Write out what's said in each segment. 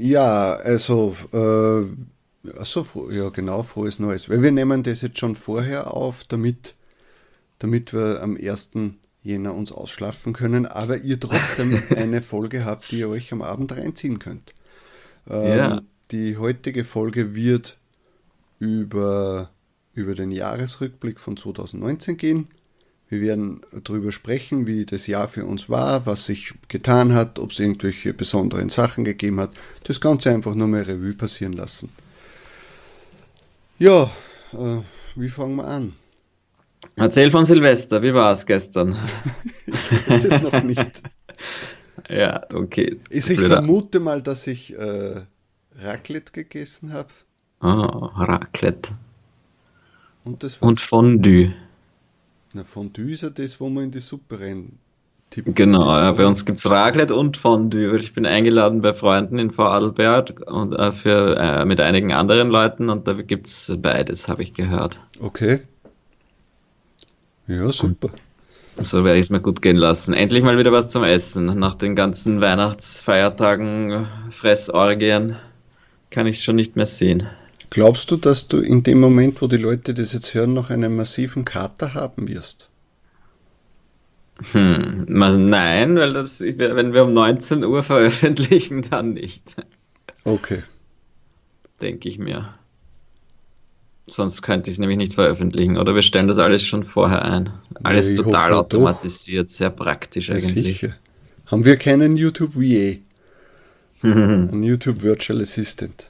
Ja, also, äh, also, ja genau, frohes Neues. Weil wir nehmen das jetzt schon vorher auf, damit, damit wir am 1. Jänner uns ausschlafen können, aber ihr trotzdem eine Folge habt, die ihr euch am Abend reinziehen könnt. Ähm, ja. Die heutige Folge wird über, über den Jahresrückblick von 2019 gehen. Wir werden darüber sprechen, wie das Jahr für uns war, was sich getan hat, ob es irgendwelche besonderen Sachen gegeben hat. Das Ganze einfach nur mal Revue passieren lassen. Ja, äh, wie fangen wir an? Erzähl von Silvester, wie war es gestern? ich weiß es noch nicht. ja, okay. Ich, ich vermute mal, dass ich äh, Raclette gegessen habe. Ah, Raclette. Und, das Und Fondue. Na, Fondue ist ja das, wo man in die Suppe rein tippen Genau, ja, bei uns gibt es Raclette und Fondue. Ich bin eingeladen bei Freunden in Vorarlberg und äh, für, äh, mit einigen anderen Leuten und da gibt es beides, habe ich gehört. Okay. Ja, super. Und so werde ich es mir gut gehen lassen. Endlich mal wieder was zum Essen. Nach den ganzen Weihnachtsfeiertagen, Fressorgien, kann ich es schon nicht mehr sehen. Glaubst du, dass du in dem Moment, wo die Leute das jetzt hören, noch einen massiven Kater haben wirst? Hm, nein, weil das, wenn wir um 19 Uhr veröffentlichen, dann nicht. Okay. Denke ich mir. Sonst könnte ich es nämlich nicht veröffentlichen. Oder wir stellen das alles schon vorher ein. Alles ja, total automatisiert, doch. sehr praktisch ja, eigentlich. Sicher. Haben wir keinen YouTube VA? Ein YouTube Virtual Assistant.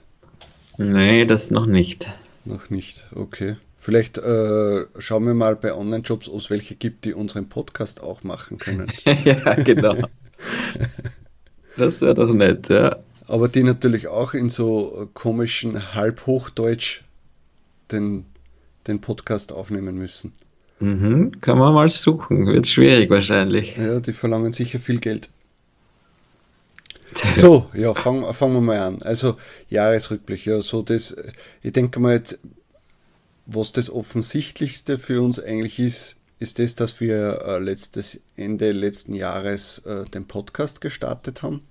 Nee, das noch nicht. Noch nicht, okay. Vielleicht äh, schauen wir mal bei Online-Jobs aus, welche gibt, die unseren Podcast auch machen können. ja, genau. das wäre doch nett, ja. Aber die natürlich auch in so komischen Halbhochdeutsch den, den Podcast aufnehmen müssen. Mhm, kann man mal suchen. Wird schwierig wahrscheinlich. Ja, die verlangen sicher viel Geld. So, ja, fangen fang wir mal an. Also Jahresrückblick, ja, so das, ich denke mal jetzt, was das Offensichtlichste für uns eigentlich ist, ist das, dass wir äh, letztes, Ende letzten Jahres äh, den Podcast gestartet haben.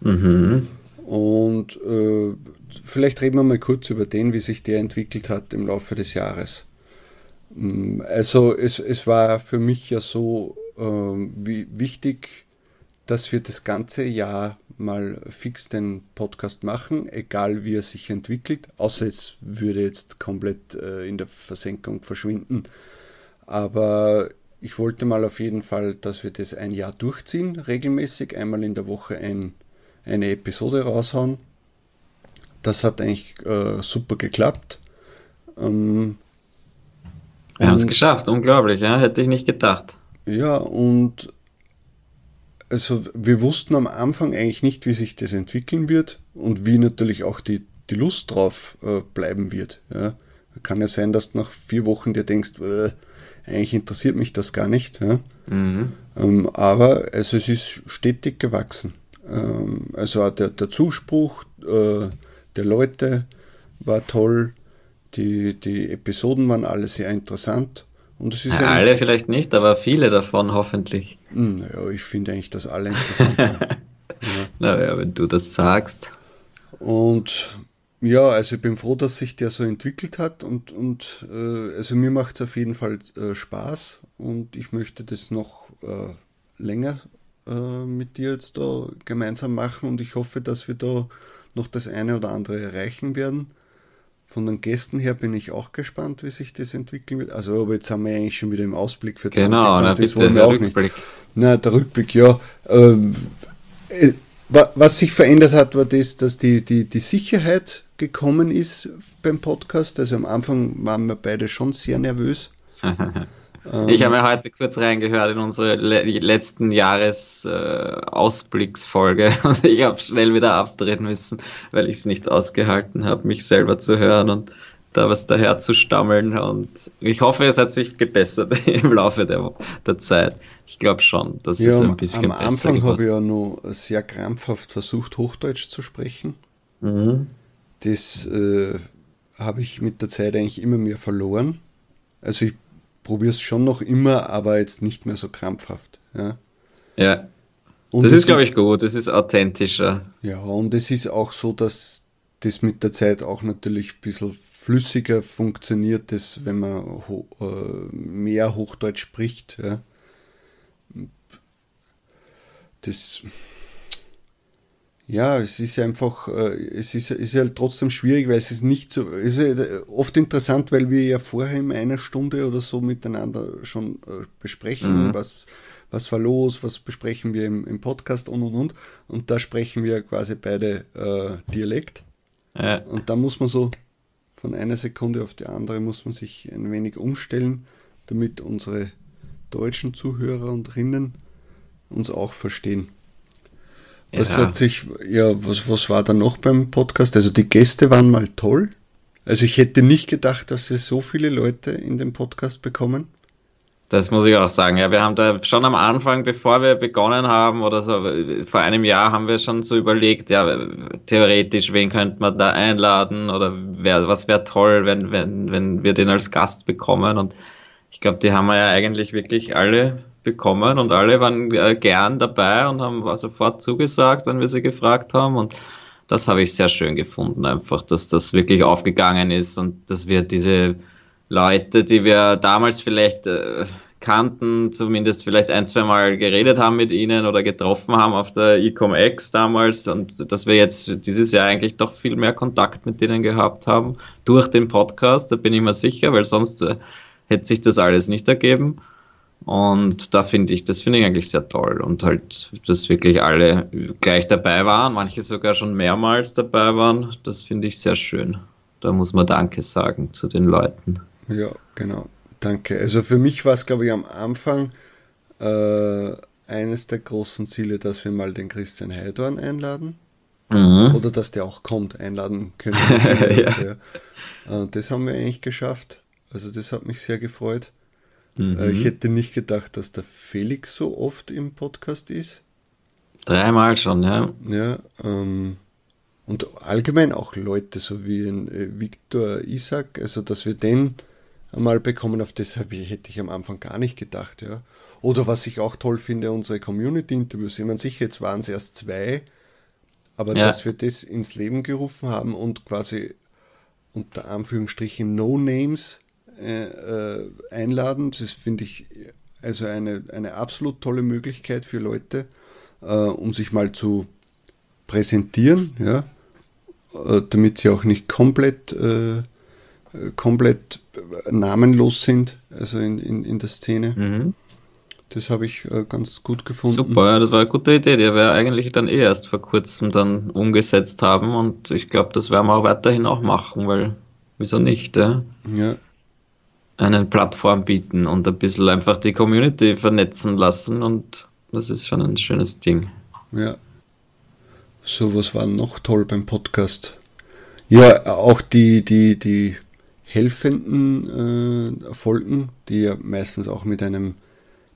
Mhm. Und äh, vielleicht reden wir mal kurz über den, wie sich der entwickelt hat im Laufe des Jahres. Mm, also es, es war für mich ja so ähm, wie wichtig, dass wir das ganze Jahr mal fix den Podcast machen, egal wie er sich entwickelt, außer es würde jetzt komplett äh, in der Versenkung verschwinden. Aber ich wollte mal auf jeden Fall, dass wir das ein Jahr durchziehen, regelmäßig, einmal in der Woche ein, eine Episode raushauen. Das hat eigentlich äh, super geklappt. Ähm, wir haben es geschafft, unglaublich, ja? hätte ich nicht gedacht. Ja, und also wir wussten am Anfang eigentlich nicht, wie sich das entwickeln wird und wie natürlich auch die, die Lust drauf äh, bleiben wird. Ja. Kann ja sein, dass du nach vier Wochen dir denkst, äh, eigentlich interessiert mich das gar nicht. Ja. Mhm. Ähm, aber also es ist stetig gewachsen. Ähm, also auch der, der Zuspruch äh, der Leute war toll. Die, die Episoden waren alle sehr interessant. Und es ist ja, alle vielleicht nicht, aber viele davon hoffentlich. Naja, hm, ich finde eigentlich, dass alle interessant sind. ja. Naja, wenn du das sagst. Und ja, also ich bin froh, dass sich der so entwickelt hat und, und äh, also mir macht es auf jeden Fall äh, Spaß und ich möchte das noch äh, länger äh, mit dir jetzt da gemeinsam machen und ich hoffe, dass wir da noch das eine oder andere erreichen werden. Von den Gästen her bin ich auch gespannt, wie sich das entwickeln wird. Also, aber jetzt haben wir eigentlich schon wieder im Ausblick für 2020. Genau, na, das wollen wir auch Rückblick. nicht. Na, der Rückblick, ja. Ähm, äh, was sich verändert hat, war das, dass die, die, die Sicherheit gekommen ist beim Podcast. Also am Anfang waren wir beide schon sehr nervös. Ähm, ich habe mir heute kurz reingehört in unsere le letzten Jahresausblicksfolge äh, und ich habe schnell wieder abdrehen müssen, weil ich es nicht ausgehalten habe, mich selber zu hören und da was daher zu stammeln. Und ich hoffe, es hat sich gebessert im Laufe der, der Zeit. Ich glaube schon, dass ja, es ein bisschen am, am Anfang habe ich ja nur sehr krampfhaft versucht, Hochdeutsch zu sprechen. Mhm. Das äh, habe ich mit der Zeit eigentlich immer mehr verloren. Also ich probiere es schon noch immer, aber jetzt nicht mehr so krampfhaft. Ja. ja. Und das ist, glaube ich, gut, das ist authentischer. Ja, und es ist auch so, dass das mit der Zeit auch natürlich ein bisschen flüssiger funktioniert, das, wenn man ho äh, mehr Hochdeutsch spricht. Ja. Das ja, es ist einfach, äh, es ist, ist halt trotzdem schwierig, weil es ist nicht so, es ist äh, oft interessant, weil wir ja vorher in einer Stunde oder so miteinander schon äh, besprechen, mhm. was, was war los, was besprechen wir im, im Podcast und und und. Und da sprechen wir quasi beide äh, Dialekt. Ja. Und da muss man so von einer Sekunde auf die andere muss man sich ein wenig umstellen, damit unsere deutschen Zuhörer und Rinnen uns auch verstehen. Was ja. hat sich, ja, was, was war da noch beim Podcast? Also die Gäste waren mal toll. Also ich hätte nicht gedacht, dass wir so viele Leute in den Podcast bekommen. Das muss ich auch sagen. Ja, wir haben da schon am Anfang, bevor wir begonnen haben oder so, vor einem Jahr haben wir schon so überlegt, ja, theoretisch, wen könnte man da einladen oder wer, was wäre toll, wenn, wenn, wenn wir den als Gast bekommen. Und ich glaube, die haben wir ja eigentlich wirklich alle bekommen und alle waren äh, gern dabei und haben sofort zugesagt, wenn wir sie gefragt haben und das habe ich sehr schön gefunden, einfach, dass das wirklich aufgegangen ist und dass wir diese Leute, die wir damals vielleicht äh, kannten, zumindest vielleicht ein, zwei Mal geredet haben mit ihnen oder getroffen haben auf der Ecom-X damals und dass wir jetzt dieses Jahr eigentlich doch viel mehr Kontakt mit denen gehabt haben durch den Podcast, da bin ich mir sicher, weil sonst äh, hätte sich das alles nicht ergeben. Und da finde ich, das finde ich eigentlich sehr toll. Und halt, dass wirklich alle gleich dabei waren, manche sogar schon mehrmals dabei waren, das finde ich sehr schön. Da muss man Danke sagen zu den Leuten. Ja, genau. Danke. Also für mich war es, glaube ich, am Anfang äh, eines der großen Ziele, dass wir mal den Christian Heidorn einladen. Mhm. Oder dass der auch kommt, einladen können. ja. ja. Das haben wir eigentlich geschafft. Also das hat mich sehr gefreut. Mhm. Äh, ich hätte nicht gedacht, dass der Felix so oft im Podcast ist. Dreimal schon, ja. Ja, ähm, und allgemein auch Leute, so wie ein äh, Viktor Isaac, also dass wir den einmal bekommen, auf das hätte ich am Anfang gar nicht gedacht, ja. Oder was ich auch toll finde, unsere Community-Interviews. Ich meine, sicher, jetzt waren es erst zwei, aber ja. dass wir das ins Leben gerufen haben und quasi unter Anführungsstrichen No Names äh, äh, einladen. Das finde ich also eine, eine absolut tolle Möglichkeit für Leute, äh, um sich mal zu präsentieren, ja, äh, damit sie auch nicht komplett, äh, komplett namenlos sind, also in, in, in der Szene. Mhm. Das habe ich äh, ganz gut gefunden. Super, ja, das war eine gute Idee, die wir eigentlich dann eh erst vor kurzem dann umgesetzt haben und ich glaube, das werden wir auch weiterhin auch machen, weil wieso nicht, ja? Ja, eine Plattform bieten und ein bisschen einfach die Community vernetzen lassen und das ist schon ein schönes Ding. Ja. So, was war noch toll beim Podcast? Ja, auch die, die, die helfenden äh, Folgen, die ja meistens auch mit einem,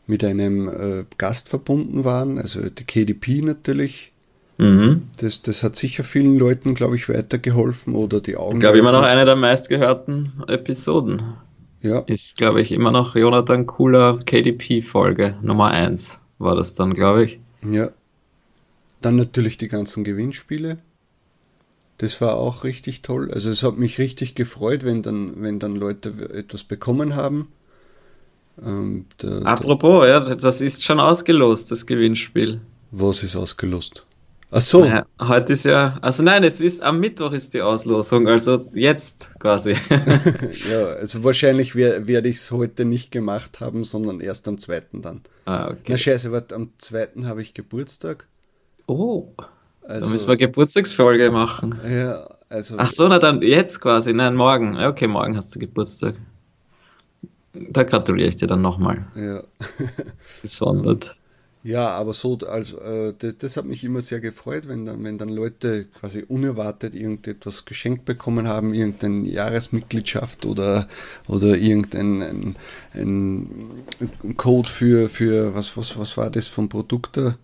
mit einem äh, Gast verbunden waren, also die KDP natürlich. Mhm. Das, das hat sicher vielen Leuten, glaube ich, weitergeholfen oder die Augen. Ich glaube, immer noch eine der meistgehörten Episoden. Ja. Ist, glaube ich, immer noch Jonathan Cooler KDP-Folge Nummer 1 war das dann, glaube ich. Ja. Dann natürlich die ganzen Gewinnspiele. Das war auch richtig toll. Also es hat mich richtig gefreut, wenn dann, wenn dann Leute etwas bekommen haben. Ähm, der, Apropos, der, ja, das ist schon ausgelost, das Gewinnspiel. Was ist ausgelost? Ach so. Naja, heute ist ja, also nein, es ist am Mittwoch ist die Auslosung, also jetzt quasi. ja, also wahrscheinlich werde ich es heute nicht gemacht haben, sondern erst am zweiten dann. Ah, okay. Na scheiße, warte, am zweiten habe ich Geburtstag. Oh. Also, dann müssen wir Geburtstagsfolge machen. Ja, also. Ach so, na dann jetzt quasi, nein, morgen. Okay, morgen hast du Geburtstag. Da gratuliere ich dir dann nochmal. Ja. Gesondert. Ja, aber so, also, äh, das, das, hat mich immer sehr gefreut, wenn dann, wenn dann Leute quasi unerwartet irgendetwas geschenkt bekommen haben, irgendeine Jahresmitgliedschaft oder, oder irgendein ein, ein Code für, für was, was, was war das vom Produkt da?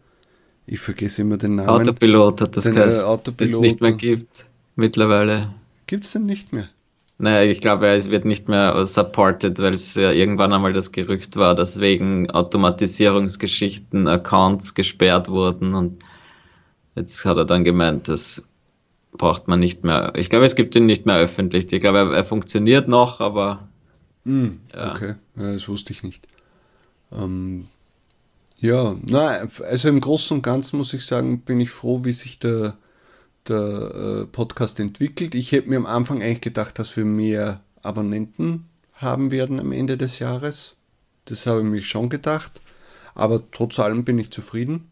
Ich vergesse immer den Namen. Autopilot hat das geheißen, den es nicht mehr gibt mittlerweile. Gibt es denn nicht mehr? Naja, ich glaube, es wird nicht mehr supported, weil es ja irgendwann einmal das Gerücht war, dass wegen Automatisierungsgeschichten Accounts gesperrt wurden und jetzt hat er dann gemeint, das braucht man nicht mehr. Ich glaube, es gibt ihn nicht mehr öffentlich. Ich glaube, er, er funktioniert noch, aber. Mm, ja. Okay, ja, das wusste ich nicht. Ähm, ja, na, also im Großen und Ganzen muss ich sagen, bin ich froh, wie sich der der äh, Podcast entwickelt. Ich hätte mir am Anfang eigentlich gedacht, dass wir mehr Abonnenten haben werden am Ende des Jahres. Das habe ich mir schon gedacht. Aber trotz allem bin ich zufrieden.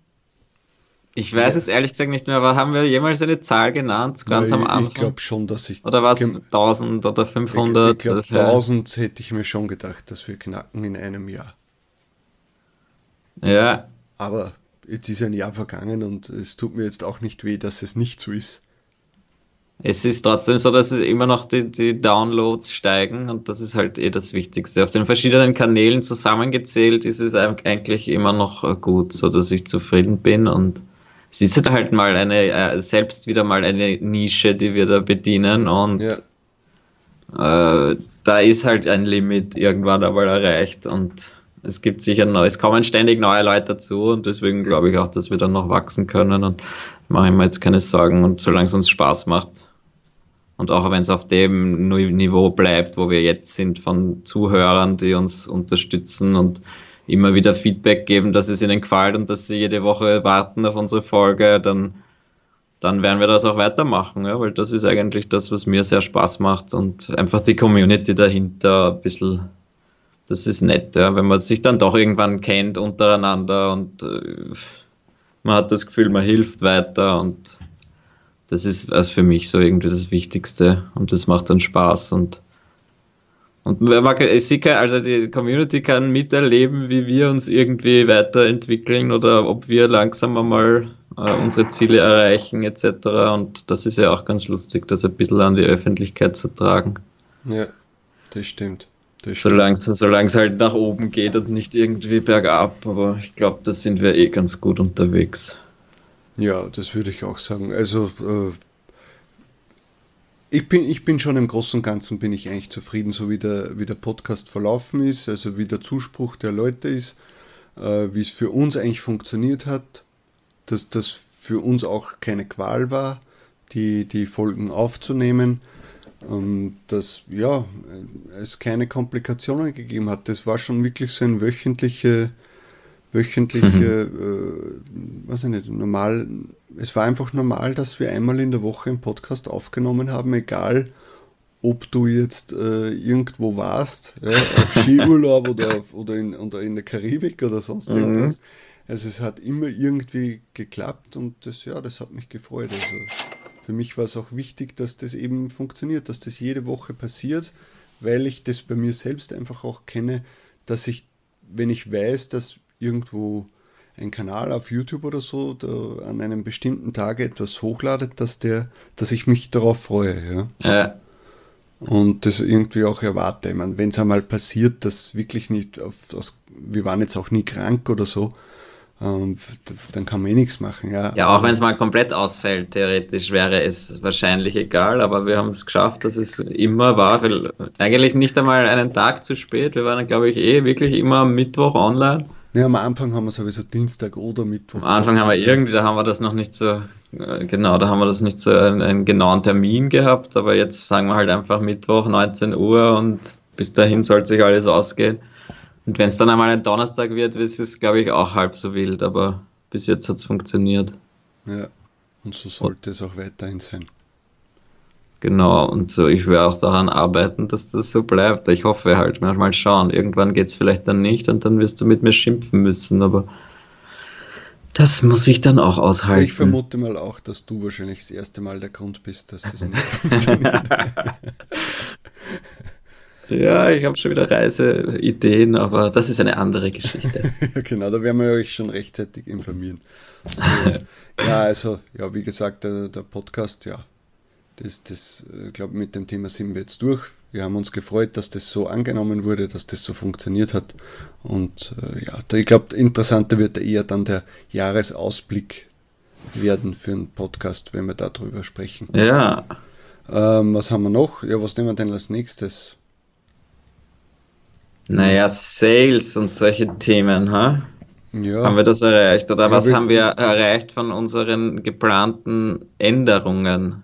Ich weiß ja. es ehrlich gesagt nicht mehr, aber haben wir jemals eine Zahl genannt, ganz ja, am Anfang? Ich glaube schon, dass ich. Oder war es 1000 oder 500? Ich, ich glaube, 1000 hätte ich mir schon gedacht, dass wir knacken in einem Jahr. Ja. Aber jetzt ist ein Jahr vergangen und es tut mir jetzt auch nicht weh, dass es nicht so ist. Es ist trotzdem so, dass es immer noch die, die Downloads steigen und das ist halt eh das Wichtigste. Auf den verschiedenen Kanälen zusammengezählt ist es eigentlich immer noch gut, so dass ich zufrieden bin und es ist halt mal eine, äh, selbst wieder mal eine Nische, die wir da bedienen und ja. äh, da ist halt ein Limit irgendwann einmal erreicht und es gibt sicher neu, es kommen ständig neue Leute dazu und deswegen glaube ich auch, dass wir dann noch wachsen können und mache ich mir jetzt keine Sorgen und solange es uns Spaß macht und auch wenn es auf dem Niveau bleibt, wo wir jetzt sind von Zuhörern, die uns unterstützen und immer wieder Feedback geben, dass es ihnen gefällt und dass sie jede Woche warten auf unsere Folge, dann, dann werden wir das auch weitermachen, ja, weil das ist eigentlich das, was mir sehr Spaß macht und einfach die Community dahinter ein bisschen das ist nett, ja, wenn man sich dann doch irgendwann kennt untereinander und äh, man hat das Gefühl, man hilft weiter und das ist also für mich so irgendwie das Wichtigste und das macht dann Spaß und und sie kann, also die Community kann miterleben, wie wir uns irgendwie weiterentwickeln oder ob wir langsam einmal äh, unsere Ziele erreichen etc. Und das ist ja auch ganz lustig, das ein bisschen an die Öffentlichkeit zu tragen. Ja, das stimmt. Solange es halt nach oben geht und nicht irgendwie bergab, aber ich glaube, da sind wir eh ganz gut unterwegs. Ja, das würde ich auch sagen. Also äh, ich, bin, ich bin schon im Großen und Ganzen bin ich eigentlich zufrieden, so wie der, wie der Podcast verlaufen ist, also wie der Zuspruch der Leute ist, äh, wie es für uns eigentlich funktioniert hat, dass das für uns auch keine Qual war, die, die Folgen aufzunehmen dass ja, es keine Komplikationen gegeben hat. Das war schon wirklich so ein wöchentliche, wöchentliche, mhm. äh, weiß ich nicht, normal, es war einfach normal, dass wir einmal in der Woche einen Podcast aufgenommen haben, egal ob du jetzt äh, irgendwo warst, ja, auf Skiurlaub oder, auf, oder, in, oder in der Karibik oder sonst mhm. irgendwas. Also es hat immer irgendwie geklappt und das, ja, das hat mich gefreut. Also für mich war es auch wichtig, dass das eben funktioniert, dass das jede Woche passiert, weil ich das bei mir selbst einfach auch kenne, dass ich, wenn ich weiß, dass irgendwo ein Kanal auf YouTube oder so an einem bestimmten Tag etwas hochladet, dass der, dass ich mich darauf freue, ja. ja. Und das irgendwie auch erwarte. Ich meine, wenn es einmal passiert, dass wirklich nicht auf, aus, wir waren jetzt auch nie krank oder so, und dann kann man eh nichts machen. Ja, ja auch wenn es mal komplett ausfällt, theoretisch wäre es wahrscheinlich egal, aber wir haben es geschafft, dass es immer war. Eigentlich nicht einmal einen Tag zu spät. Wir waren, glaube ich, eh wirklich immer am Mittwoch online. Ja, am Anfang haben wir sowieso Dienstag oder Mittwoch. Am Anfang haben wir irgendwie, da haben wir das noch nicht so, äh, genau, da haben wir das nicht so einen, einen genauen Termin gehabt, aber jetzt sagen wir halt einfach Mittwoch, 19 Uhr und bis dahin soll sich alles ausgehen. Und wenn es dann einmal ein Donnerstag wird, ist es, glaube ich, auch halb so wild, aber bis jetzt hat es funktioniert. Ja, und so sollte und, es auch weiterhin sein. Genau, und so, ich werde auch daran arbeiten, dass das so bleibt. Ich hoffe halt, mal schauen. Irgendwann geht es vielleicht dann nicht und dann wirst du mit mir schimpfen müssen, aber das muss ich dann auch aushalten. Ich vermute mal auch, dass du wahrscheinlich das erste Mal der Grund bist, dass es nicht funktioniert. Ja, ich habe schon wieder Reiseideen, aber das ist eine andere Geschichte. genau, da werden wir euch schon rechtzeitig informieren. So, ja, also, ja, wie gesagt, der, der Podcast, ja, das, das ich äh, glaube, mit dem Thema sind wir jetzt durch. Wir haben uns gefreut, dass das so angenommen wurde, dass das so funktioniert hat. Und äh, ja, da, ich glaube, interessanter wird eher dann der Jahresausblick werden für einen Podcast, wenn wir darüber sprechen. Ja. Ähm, was haben wir noch? Ja, was nehmen wir denn als nächstes? Naja, Sales und solche Themen, ha? Ja. Haben wir das erreicht? Oder Ja, was wir- haben wir erreicht von unseren geplanten Änderungen?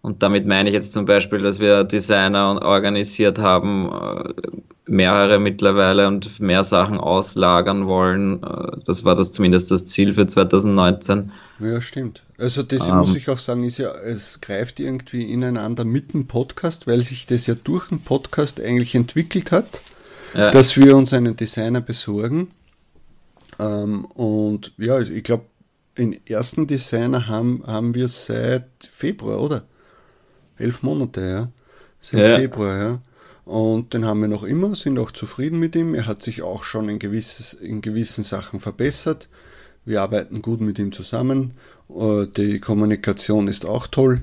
Und damit meine ich jetzt zum Beispiel, dass wir Designer organisiert haben, äh, mehrere mittlerweile und mehr Sachen auslagern wollen. Äh, Das war das zumindest das Ziel für 2019. Ja, stimmt. Also das Ähm. muss ich auch sagen, ist ja, es greift irgendwie ineinander mit dem Podcast, weil sich das ja durch den Podcast eigentlich entwickelt hat, Ja. dass wir uns einen Designer besorgen. Ähm, und ja, ich glaube, den ersten Designer haben, haben wir seit Februar, oder? Elf Monate, ja. Seit Ja. Februar, ja. Und den haben wir noch immer, sind auch zufrieden mit ihm. Er hat sich auch schon in, gewisses, in gewissen Sachen verbessert. Wir arbeiten gut mit ihm zusammen. Äh, Die Kommunikation ist auch toll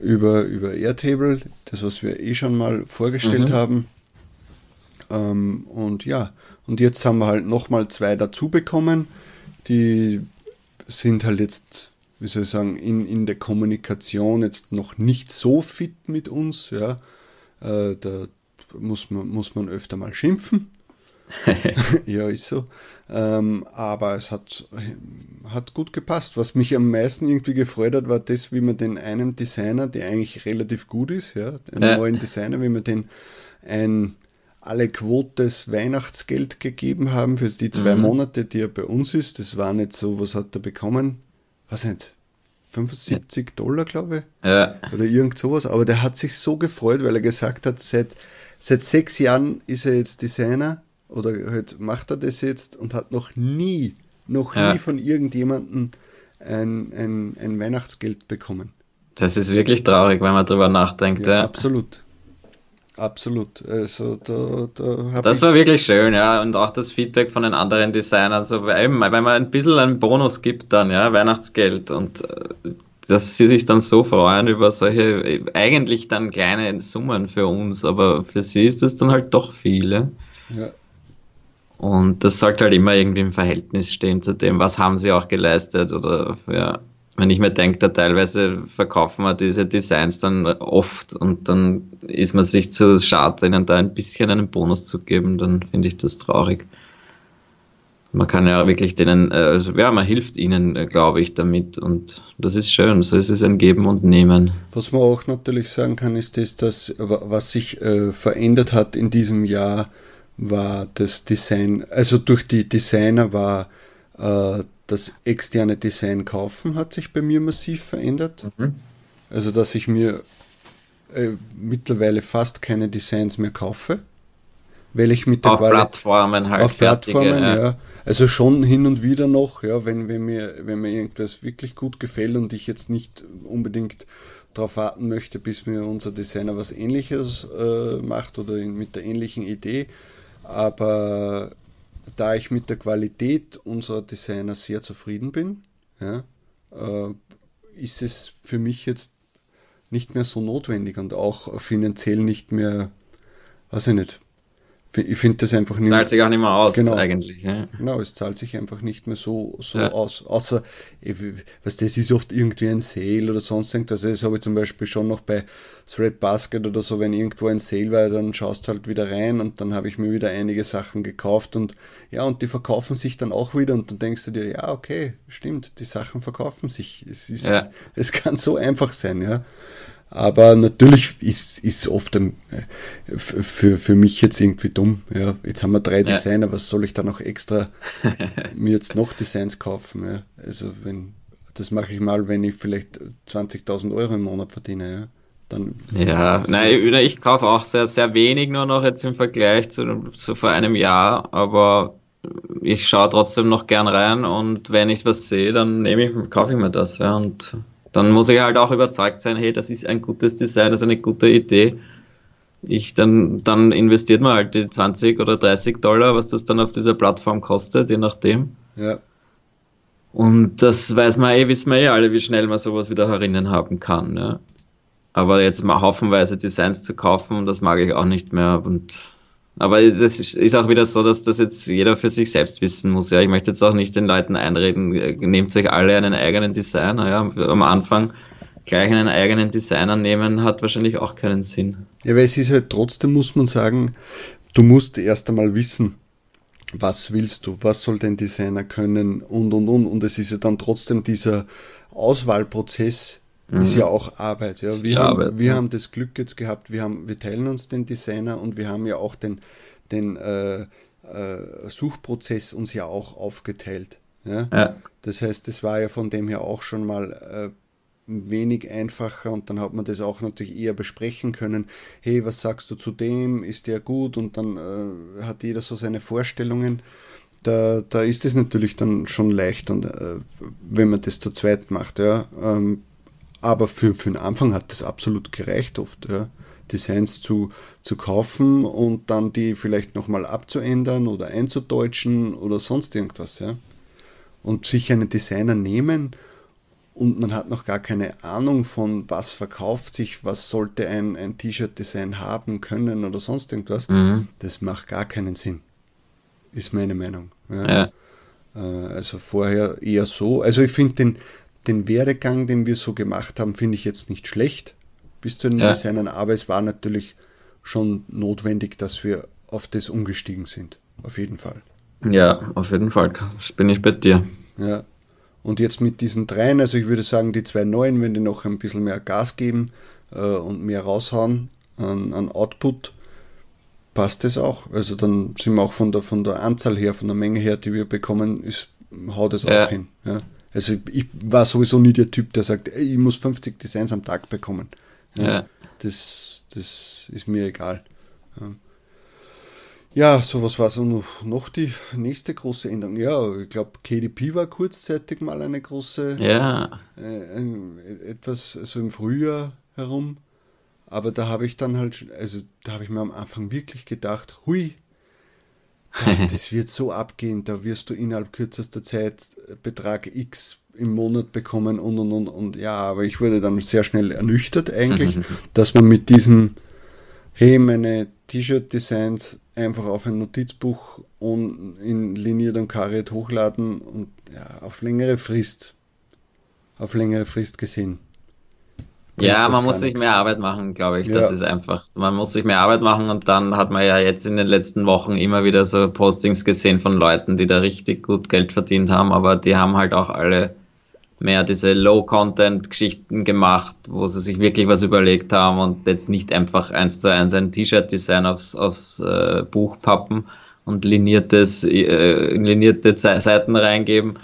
über, über Airtable, das, was wir eh schon mal vorgestellt Mhm. haben. Ähm, und ja, und jetzt haben wir halt nochmal zwei dazu bekommen. Die sind halt jetzt, wie soll ich sagen, in, in der Kommunikation jetzt noch nicht so fit mit uns. Ja. Äh, da muss man, muss man öfter mal schimpfen. ja, ist so. Ähm, aber es hat, hat gut gepasst. Was mich am meisten irgendwie gefreut hat, war das, wie man den einen Designer, der eigentlich relativ gut ist, ja, einen Ja. neuen Designer, wie man den ein alle Quotes Weihnachtsgeld gegeben haben für die zwei Mhm. Monate, die er bei uns ist. Das war nicht so, was hat er bekommen? Was nicht? 75 Dollar, glaube ich Ja, oder irgend sowas, aber der hat sich so gefreut, weil er gesagt hat, seit, seit sechs Jahren ist er jetzt Designer oder halt macht er das jetzt und hat noch nie, noch Ja. nie von irgendjemandem ein, ein, ein Weihnachtsgeld bekommen. das ist wirklich traurig, wenn man drüber nachdenkt. Ja, Ja. absolut. Absolut. Also da, da Das war wirklich schön, ja. Und auch das Feedback von den anderen Designern, so weil eben, wenn man ein bisschen einen Bonus gibt, dann, ja, Weihnachtsgeld und äh, dass sie sich dann so freuen über solche äh, eigentlich dann kleine Summen für uns, aber für sie ist das dann halt doch viel. Ja? ja, Und das sollte halt immer irgendwie im Verhältnis stehen zu dem, was haben sie auch geleistet oder ja. Wenn ich mir denke, da teilweise verkaufen wir diese Designs dann oft und dann ist man sich zu schade, ihnen da ein bisschen einen Bonus zu geben, dann finde ich das traurig. Man kann ja wirklich denen, äh, also ja, man hilft ihnen, äh, glaube ich, damit und das ist schön. So ist es ein Geben und Nehmen. Was man auch natürlich sagen kann, ist das, dass wa- was sich äh, verändert hat in diesem Jahr, war das Design, also durch die Designer war äh, das externe Design kaufen, hat sich bei mir massiv verändert. Also dass ich mir äh, mittlerweile fast keine Designs mehr kaufe, weil ich mit der Auf Quali- Plattformen halt. auf fertige, Plattformen, ja. ja. Also schon hin und wieder noch, ja, wenn, wenn, mir, wenn mir irgendwas wirklich gut gefällt und ich jetzt nicht unbedingt darauf warten möchte, bis mir unser Designer was ähnliches äh, macht oder in, mit der ähnlichen Idee. Aber da ich mit der Qualität unserer Designer sehr zufrieden bin, ja, äh, ist es für mich jetzt nicht mehr so notwendig und auch finanziell nicht mehr, weiß ich nicht. Ich finde das einfach nicht Zahlt sich auch nicht mehr aus, Genau. eigentlich. Ja. Genau, es zahlt sich einfach nicht mehr so, so Ja. aus. Außer, was das ist oft irgendwie ein Sale oder sonst irgendwas. Also das habe ich zum Beispiel schon noch bei Thread Basket oder so, wenn irgendwo ein Sale war, dann schaust du halt wieder rein und dann habe ich mir wieder einige Sachen gekauft und ja, und die verkaufen sich dann auch wieder und dann denkst du dir, ja, okay, stimmt, die Sachen verkaufen sich. Es ist, Ja. es kann so einfach sein, ja. Aber natürlich ist es oft ähm, äh, für, für mich jetzt irgendwie dumm. Ja, jetzt haben wir drei Ja. Designer, was soll ich da noch extra mir jetzt noch Designs kaufen? Ja? Also wenn das mache ich mal, wenn ich vielleicht 20.000 Euro im Monat verdiene. Ja, dann Ja, nein, ich, ich kaufe auch sehr, sehr wenig nur noch jetzt im Vergleich zu, zu vor einem Jahr, aber ich schaue trotzdem noch gern rein und wenn ich was sehe, dann nehme ich, kaufe ich mir das, ja, und dann muss ich halt auch überzeugt sein, hey, das ist ein gutes Design, das ist eine gute Idee ich dann, dann investiert man halt die 20 oder 30 Dollar, was das dann auf dieser Plattform kostet, je nachdem. Ja. Und das weiß man eh, wissen wir eh alle, wie schnell man sowas wieder herinnen haben kann. Ja. Aber jetzt mal haufenweise Designs zu kaufen, das mag ich auch nicht mehr. Und aber das ist auch wieder so, dass das jetzt jeder für sich selbst wissen muss. Ja, ich möchte jetzt auch nicht den Leuten einreden, nehmt euch alle einen eigenen Designer. Ja, am Anfang gleich einen eigenen Designer nehmen, hat wahrscheinlich auch keinen Sinn. Ja, weil es ist halt trotzdem, muss man sagen, du musst erst einmal wissen, was willst du, was soll dein Designer können und und und. Und es ist ja dann trotzdem dieser Auswahlprozess, mhm. ist ja auch Arbeit. Ja. Wir, haben, Arbeit, wir ja. haben das Glück jetzt gehabt, wir, haben, wir teilen uns den Designer und wir haben ja auch den, den äh, äh, Suchprozess uns ja auch aufgeteilt. Ja? ja? Das heißt, das war ja von dem her auch schon mal äh, wenig einfacher und dann hat man das auch natürlich eher besprechen können. Hey, was sagst du zu dem? Ist der gut? Und dann äh, hat jeder so seine Vorstellungen. Da, da ist es natürlich dann schon leicht, und, äh, wenn man das zu zweit macht. Ja. Ähm, aber für, für den Anfang hat das absolut gereicht oft. Ja. Designs zu, zu kaufen und dann die vielleicht nochmal abzuändern oder einzudeutschen oder sonst irgendwas. Ja. Und sich einen Designer nehmen und man hat noch gar keine Ahnung von, was verkauft sich, was sollte ein, ein T-Shirt-Design haben können oder sonst irgendwas, mhm. das macht gar keinen Sinn. Ist meine Meinung. Ja. Ja. Äh, also vorher eher so. Also ich finde den, den Werdegang, den wir so gemacht haben, finde ich jetzt nicht schlecht. Bis zu den ja. Designern, aber es war natürlich schon notwendig, dass wir auf das umgestiegen sind. Auf jeden Fall. Ja, auf jeden Fall. Bin ich bei dir. Ja. Und jetzt mit diesen dreien, also ich würde sagen, die zwei neuen, wenn die noch ein bisschen mehr Gas geben äh, und mehr raushauen an, an Output, passt das auch. Also dann sind wir auch von der, von der Anzahl her, von der Menge her, die wir bekommen, ist, haut es ja. auch hin. Ja. Also ich war sowieso nie der Typ, der sagt, ey, ich muss 50 Designs am Tag bekommen. Ja, ja. Das, das ist mir egal. Ja. Ja, sowas war so noch, noch die nächste große Änderung. Ja, ich glaube, KDP war kurzzeitig mal eine große, ja. Äh, etwas, also im Frühjahr herum. Aber da habe ich dann halt, also da habe ich mir am Anfang wirklich gedacht, hui, das wird so abgehen, da wirst du innerhalb kürzester Zeit Betrag X im Monat bekommen und und und und ja, aber ich wurde dann sehr schnell ernüchtert eigentlich, dass man mit diesem, hey, meine T-Shirt-Designs einfach auf ein Notizbuch und in liniert und kariert hochladen und ja, auf längere Frist, auf längere Frist gesehen. Ja, man muss sich mehr Arbeit machen, glaube ich. Ja. Das ist einfach. Man muss sich mehr Arbeit machen und dann hat man ja jetzt in den letzten Wochen immer wieder so Postings gesehen von Leuten, die da richtig gut Geld verdient haben, aber die haben halt auch alle mehr diese Low-Content-Geschichten gemacht, wo sie sich wirklich was überlegt haben und jetzt nicht einfach eins zu eins ein T-Shirt-Design aufs, aufs äh, Buch pappen und liniertes, äh, linierte Seiten reingeben.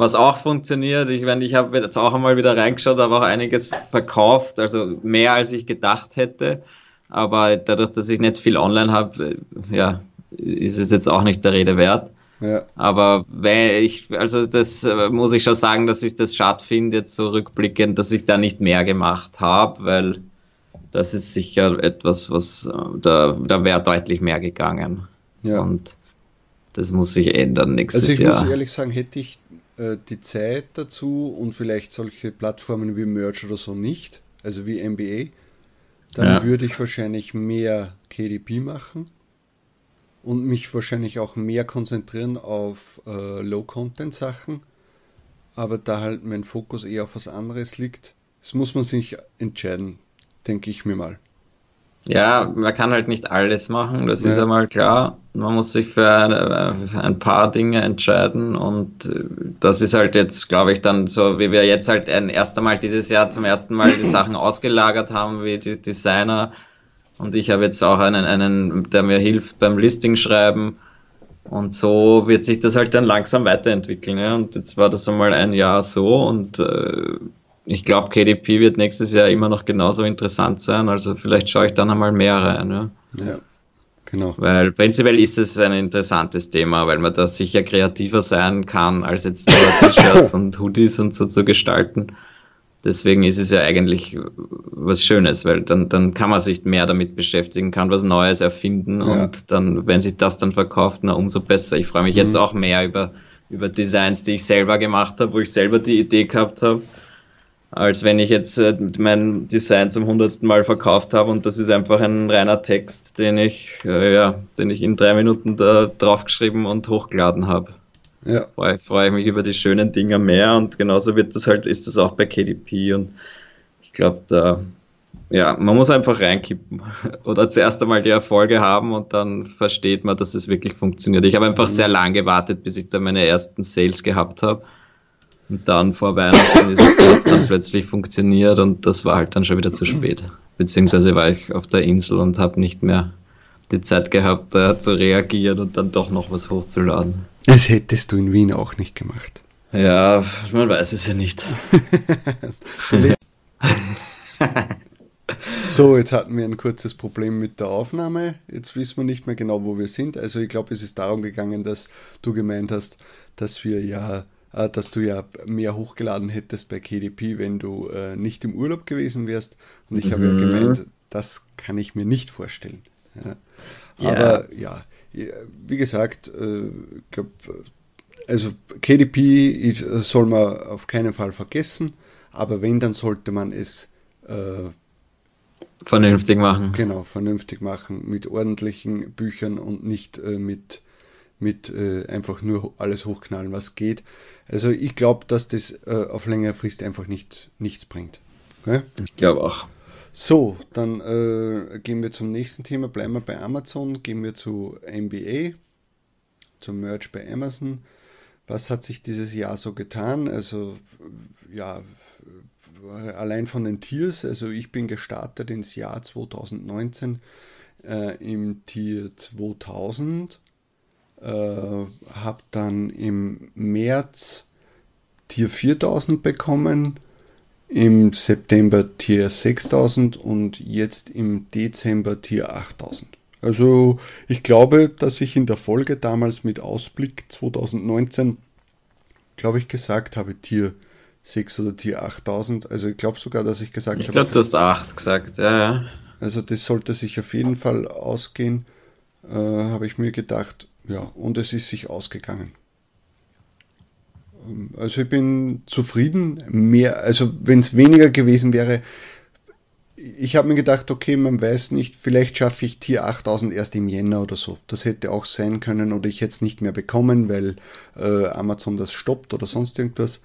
Was auch funktioniert, ich meine, ich habe jetzt auch einmal wieder reingeschaut, aber auch einiges verkauft, also mehr als ich gedacht hätte. Aber dadurch, dass ich nicht viel online habe, äh, ja, ist es jetzt auch nicht der Rede wert. Ja. Aber wenn ich, also das äh, muss ich schon sagen, dass ich das schade finde, jetzt so rückblickend, dass ich da nicht mehr gemacht habe, weil das ist sicher etwas, was äh, da, da wäre deutlich mehr gegangen. Ja. Und das muss sich ändern nächstes Jahr. Also ich Jahr. muss ehrlich sagen, hätte ich äh, die Zeit dazu und vielleicht solche Plattformen wie Merch oder so nicht, also wie MBA, dann ja. würde ich wahrscheinlich mehr KDP machen und mich wahrscheinlich auch mehr konzentrieren auf äh, Low-Content-Sachen. Aber da halt mein Fokus eher auf was anderes liegt, das muss man sich entscheiden, denke ich mir mal. Ja, man kann halt nicht alles machen, das ja. ist einmal klar. Man muss sich für ein, äh, ein, paar Dinge entscheiden und äh, das ist halt jetzt, glaube ich, dann so, wie wir jetzt halt ein erst einmal dieses Jahr zum ersten Mal die Sachen ausgelagert haben, wie die Designer und ich habe jetzt auch einen, einen, der mir hilft beim Listing schreiben. Und so wird sich das halt dann langsam weiterentwickeln. Ja? Und jetzt war das einmal ein Jahr so und äh, ich glaube, KDP wird nächstes Jahr immer noch genauso interessant sein. Also vielleicht schaue ich dann einmal mehr rein. Ja, ja genau. Weil prinzipiell ist es ein interessantes Thema, weil man da sicher kreativer sein kann, als jetzt nur T-Shirts und Hoodies und so zu gestalten. deswegen ist es ja eigentlich was Schönes, weil dann, dann kann man sich mehr damit beschäftigen, kann was Neues erfinden ja. und dann, wenn sich das dann verkauft, na umso besser. Ich freue mich mhm. jetzt auch mehr über, über Designs, die ich selber gemacht habe, wo ich selber die Idee gehabt habe, als wenn ich jetzt äh, mein Design zum hundertsten Mal verkauft habe und das ist einfach ein reiner Text, den ich, ja, den ich in drei Minuten da draufgeschrieben und hochgeladen habe. Ja. Freue, freue ich mich über die schönen Dinge mehr und genauso wird das halt, ist das auch bei KDP und ich glaube, da, ja, man muss einfach reinkippen oder zuerst einmal die Erfolge haben und dann versteht man, dass es wirklich funktioniert. Ich habe einfach mhm. sehr lang gewartet, bis ich da meine ersten Sales gehabt habe. Und dann vor Weihnachten ist es dann plötzlich funktioniert und das war halt dann schon wieder zu spät. Beziehungsweise war ich auf der Insel und habe nicht mehr die Zeit gehabt, da zu reagieren und dann doch noch was hochzuladen. Das hättest du in Wien auch nicht gemacht. Ja, man weiß es ja nicht. so, jetzt hatten wir ein kurzes Problem mit der Aufnahme. Jetzt wissen wir nicht mehr genau, wo wir sind. Also ich glaube, es ist darum gegangen, dass du gemeint hast, dass wir ja, äh, dass du ja mehr hochgeladen hättest bei KDP, wenn du äh, nicht im Urlaub gewesen wärst. Und ich mhm. habe ja mhm. gemeint, das kann ich mir nicht vorstellen. Ja. Aber ja, wie gesagt, äh, glaub, also KDP soll man auf keinen Fall vergessen, aber wenn, dann sollte man es äh, vernünftig machen. Genau, vernünftig machen, mit ordentlichen Büchern und nicht äh, mit, mit äh, einfach nur alles hochknallen, was geht. Also ich glaube, dass das äh, auf längere Frist einfach nicht, nichts bringt. Okay? Ich glaube auch. So, dann äh, gehen wir zum nächsten Thema. Bleiben wir bei Amazon, gehen wir zu NBA, zum Merch bei Amazon. Was hat sich dieses Jahr so getan? Also, ja, allein von den Tiers. Also, ich bin gestartet ins Jahr 2019 äh, im Tier 2000, äh, habe dann im März Tier 4000 bekommen im September Tier 6000 und jetzt im Dezember Tier 8000. Also ich glaube, dass ich in der Folge damals mit Ausblick 2019, glaube ich, gesagt habe Tier 6 oder Tier 8000. Also ich glaube sogar, dass ich gesagt ich habe. Ich glaube, du hast 8 gesagt, ja, ja. Also das sollte sich auf jeden Fall ausgehen, äh, habe ich mir gedacht. Ja, und es ist sich ausgegangen. Also ich bin zufrieden. Mehr, also wenn es weniger gewesen wäre, ich habe mir gedacht, okay, man weiß nicht, vielleicht schaffe ich Tier 8000 erst im Jänner oder so. Das hätte auch sein können oder ich hätte es nicht mehr bekommen, weil äh, Amazon das stoppt oder sonst irgendwas.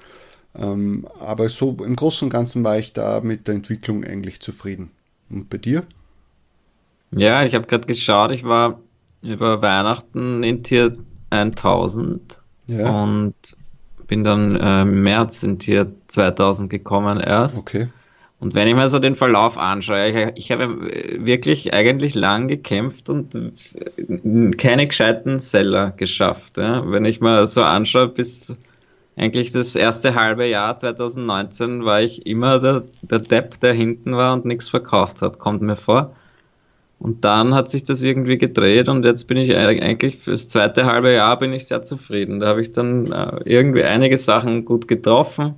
Ähm, aber so im Großen und Ganzen war ich da mit der Entwicklung eigentlich zufrieden. Und bei dir? Ja, ich habe gerade geschaut, ich war über Weihnachten in Tier 1000 ja. und bin dann äh, im März in Tier 2000 gekommen erst. Okay. Und wenn ich mir so den Verlauf anschaue, ich, ich habe wirklich eigentlich lang gekämpft und keine gescheiten Seller geschafft. Ja. Wenn ich mir so anschaue, bis eigentlich das erste halbe Jahr 2019 war ich immer der, der Depp, der hinten war und nichts verkauft hat, kommt mir vor. Und dann hat sich das irgendwie gedreht und jetzt bin ich eigentlich fürs zweite halbe Jahr bin ich sehr zufrieden. Da habe ich dann äh, irgendwie einige Sachen gut getroffen.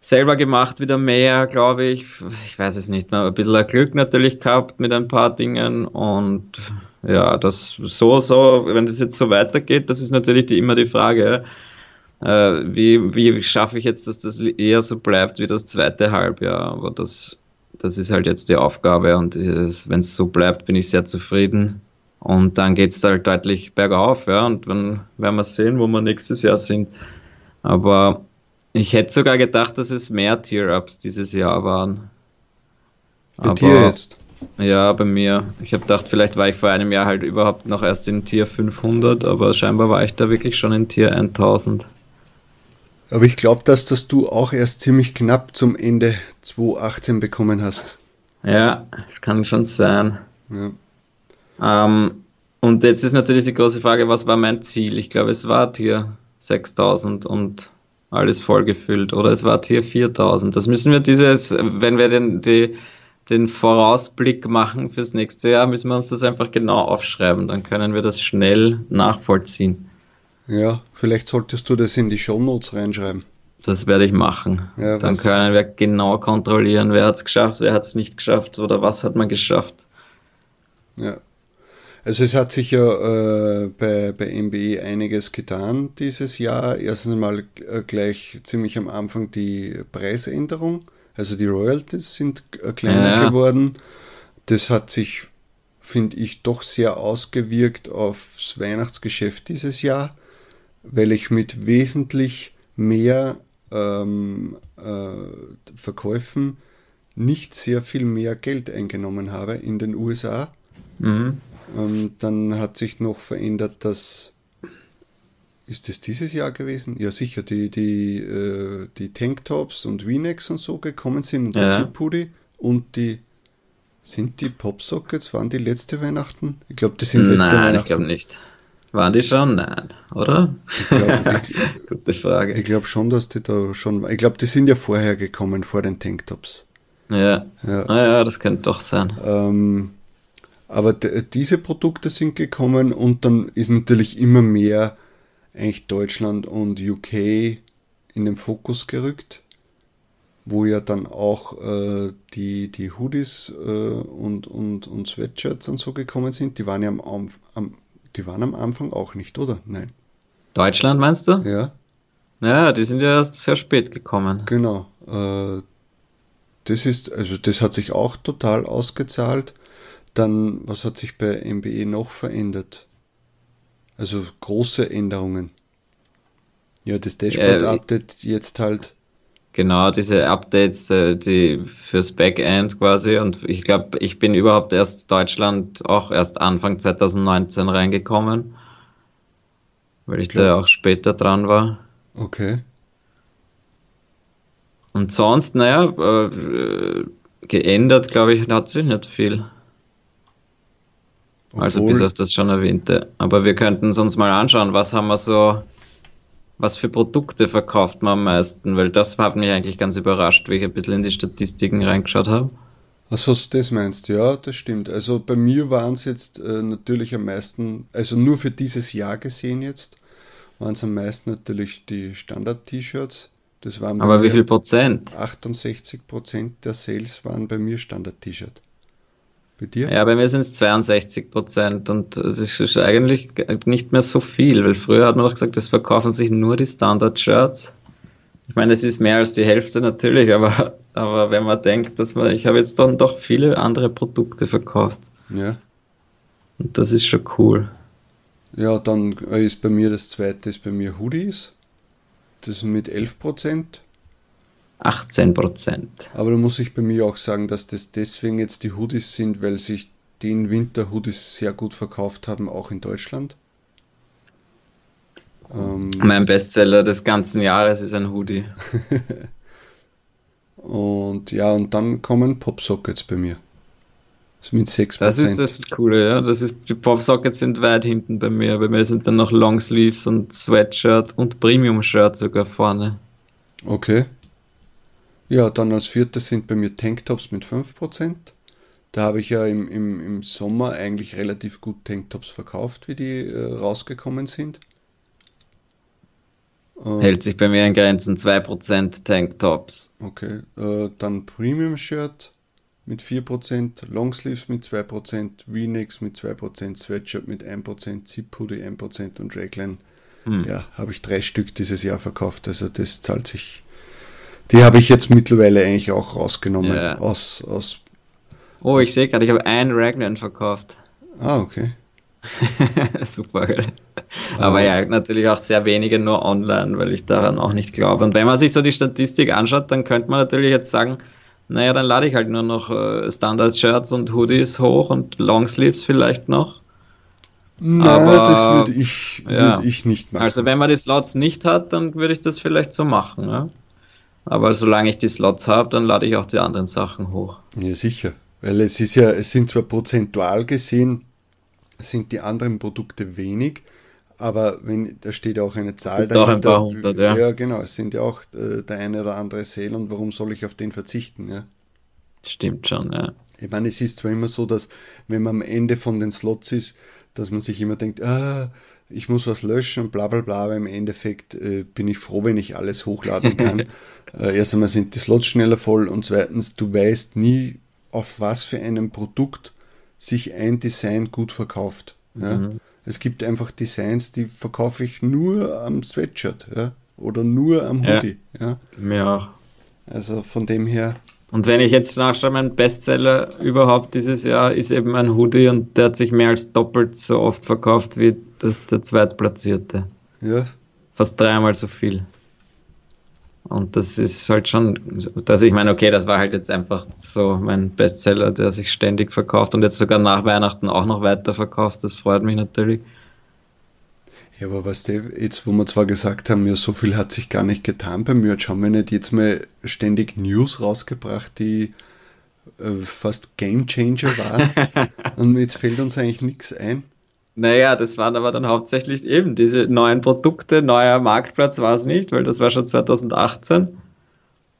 Selber gemacht wieder mehr, glaube ich. Ich weiß es nicht mehr. Ein bisschen Glück natürlich gehabt mit ein paar Dingen und ja, das so, so, wenn das jetzt so weitergeht, das ist natürlich die, immer die Frage. Äh, wie, wie schaffe ich jetzt, dass das eher so bleibt wie das zweite Halbjahr? Aber das das ist halt jetzt die Aufgabe und wenn es so bleibt, bin ich sehr zufrieden. Und dann geht es halt deutlich bergauf, ja, und dann werden wir sehen, wo wir nächstes Jahr sind. Aber ich hätte sogar gedacht, dass es mehr Tier-Ups dieses Jahr waren. Bei Aber, dir jetzt? Ja, bei mir. Ich habe gedacht, vielleicht war ich vor einem Jahr halt überhaupt noch erst in Tier 500, aber scheinbar war ich da wirklich schon in Tier 1000. Aber ich glaube, dass das du auch erst ziemlich knapp zum Ende 2018 bekommen hast. Ja, kann schon sein. Ja. Ähm, und jetzt ist natürlich die große Frage, was war mein Ziel? Ich glaube, es war Tier 6000 und alles vollgefüllt. Oder es war Tier 4000. Das müssen wir dieses, wenn wir den, die, den Vorausblick machen fürs nächste Jahr, müssen wir uns das einfach genau aufschreiben. Dann können wir das schnell nachvollziehen. Ja, vielleicht solltest du das in die Shownotes reinschreiben. Das werde ich machen. Ja, Dann können wir genau kontrollieren, wer hat es geschafft, wer hat es nicht geschafft oder was hat man geschafft. Ja. Also es hat sich ja äh, bei, bei MBE einiges getan dieses Jahr. Erstens mal äh, gleich ziemlich am Anfang die Preisänderung. Also die Royalties sind äh, kleiner Ja. geworden. Das hat sich, finde ich, doch sehr ausgewirkt aufs Weihnachtsgeschäft dieses Jahr, weil ich mit wesentlich mehr ähm, äh, Verkäufen nicht sehr viel mehr Geld eingenommen habe in den USA. Mhm. Ähm, dann hat sich noch verändert, dass. Ist das dieses Jahr gewesen? Ja, sicher, die, die, äh, die Tanktops und V-Necks und so gekommen sind und der Ja. Zip-Hoodie und die. Sind die Popsockets, waren die letzte Weihnachten? Ich glaube, die sind letzte Nein, Weihnachten. ich glaube nicht. Waren die schon? Nein, oder? Ich glaube ich, Gute Frage. ich glaub schon, dass die da schon. Ich glaube, die sind ja vorher gekommen, vor den Tanktops. Ja. Ja. Ah, ja, das könnte doch sein. Ähm, aber diese Produkte sind gekommen und dann ist natürlich immer mehr eigentlich Deutschland und UK in den Fokus gerückt, wo ja dann auch äh, die, die Hoodies äh, und, und, und Sweatshirts und so gekommen sind. Die waren ja am, am, die waren am Anfang auch nicht, oder? Nein. Deutschland meinst du? Ja, Ja, die sind ja erst sehr spät gekommen. genau. Äh, das ist, also das hat sich auch total ausgezahlt. Dann, was hat sich bei MBE noch verändert? Also große Änderungen. Ja, das Dashboard-Update jetzt halt. Genau, diese Updates, äh, die fürs Backend quasi. Und ich glaube, ich bin überhaupt erst Deutschland auch erst Anfang 2019 reingekommen, weil ich da auch später dran war. Okay. Und sonst, naja, äh, geändert, glaube ich, hat sich nicht viel. Also Obwohl- bis auf das schon erwähnte. Aber wir könnten es uns mal anschauen, was haben wir so, was für Produkte verkauft man am meisten, weil das hat mich eigentlich ganz überrascht, wie ich ein bisschen in die Statistiken reingeschaut habe. Achso, das meinst du, ja, das stimmt. Also bei mir waren es jetzt äh, natürlich am meisten, also nur für dieses Jahr gesehen jetzt, waren es am meisten natürlich die Standard-T-Shirts. Das waren Aber wie viel Prozent? 68% der Sales waren bei mir Standard-T-Shirt. Bei dir? Ja, bei mir sind es 62 Prozent und es ist eigentlich nicht mehr so viel, weil früher hat man doch gesagt, es verkaufen sich nur die Standard-Shirts. Ich meine, es ist mehr als die Hälfte natürlich, aber, aber wenn man denkt, dass man, ich habe jetzt dann doch viele andere Produkte verkauft Ja. und das ist schon cool. Ja, dann ist bei mir das zweite ist bei mir Hoodies. Das sind mit 11%. 18 Prozent. Aber da muss ich bei mir auch sagen, dass das deswegen jetzt die Hoodies sind, weil sich den Winter Hoodies sehr gut verkauft haben, auch in Deutschland. Ähm, Mein Bestseller des ganzen Jahres ist ein Hoodie. und ja, und dann kommen Popsockets bei mir. Das ist mit 6%. Das ist das Coole, ja. Das ist, die Popsockets sind weit hinten bei mir. Bei mir sind dann noch Longsleeves und Sweatshirt und Premium-Shirt sogar vorne. Okay. Ja, dann als viertes sind bei mir Tanktops mit 5%. Da habe ich ja im, im, im Sommer eigentlich relativ gut Tanktops verkauft, wie die äh, rausgekommen sind. Äh, Hält sich bei mir in Grenzen 2% Tanktops. Okay, äh, dann Premium Shirt mit 4%, Longsleeves mit 2%, V-Necks mit 2%, Sweatshirt mit 1%, Zip Hoodie 1% und Raglan. Hm. Ja, habe ich drei Stück dieses Jahr verkauft, also das zahlt sich. Die habe ich jetzt mittlerweile eigentlich auch rausgenommen Ja. aus, aus. Oh, ich sehe gerade, ich habe einen Raglan verkauft. Ah, okay. Super, gell? Aber ja, natürlich auch sehr wenige nur online, weil ich daran auch nicht glaube. Und wenn man sich so die Statistik anschaut, dann könnte man natürlich jetzt sagen, naja, dann lade ich halt nur noch äh, Standard-Shirts und Hoodies hoch und Longsleeves vielleicht noch. Nein, Aber- das würde ich, ja. würde ich nicht machen. Also wenn man die Slots nicht hat, dann würde ich das vielleicht so machen. Ja? Aber solange ich die Slots habe, dann lade ich auch die anderen Sachen hoch. Ja, sicher. Weil es ist ja, es sind zwar prozentual gesehen, sind die anderen Produkte wenig, aber wenn, da steht ja auch eine Zahl sind doch ein paar hundert, ja. Ja, genau, es sind ja auch äh, der eine oder andere Sale und warum soll ich auf den verzichten, ja? Stimmt schon, ja. Ich meine, es ist zwar immer so, dass wenn man am Ende von den Slots ist, dass man sich immer denkt, ah, ich muss was löschen bla bla bla, aber im Endeffekt äh, bin ich froh, wenn ich alles hochladen kann. äh, erst einmal sind die Slots schneller voll und zweitens, du weißt nie, auf was für einem Produkt sich ein Design gut verkauft. Ja? Mhm. Es gibt einfach Designs, die verkaufe ich nur am Sweatshirt ja? oder nur am Hoodie. Ja, ja. auch. Also von dem her. Und wenn ich jetzt nachschaue, mein Bestseller überhaupt dieses Jahr ist eben ein Hoodie und der hat sich mehr als doppelt so oft verkauft wie das der zweitplatzierte. Ja. Fast dreimal so viel. Und das ist halt schon, dass ich meine, okay, das war halt jetzt einfach so mein Bestseller, der sich ständig verkauft und jetzt sogar nach Weihnachten auch noch weiter verkauft. Das freut mich natürlich. Ja, aber was weißt du, jetzt wo wir zwar gesagt haben, ja, so viel hat sich gar nicht getan beim Merch, haben wir nicht jetzt mal ständig News rausgebracht, die äh, fast Game Changer waren und jetzt fällt uns eigentlich nichts ein. Naja, das waren aber dann hauptsächlich eben diese neuen Produkte, neuer Marktplatz war es nicht, weil das war schon 2018.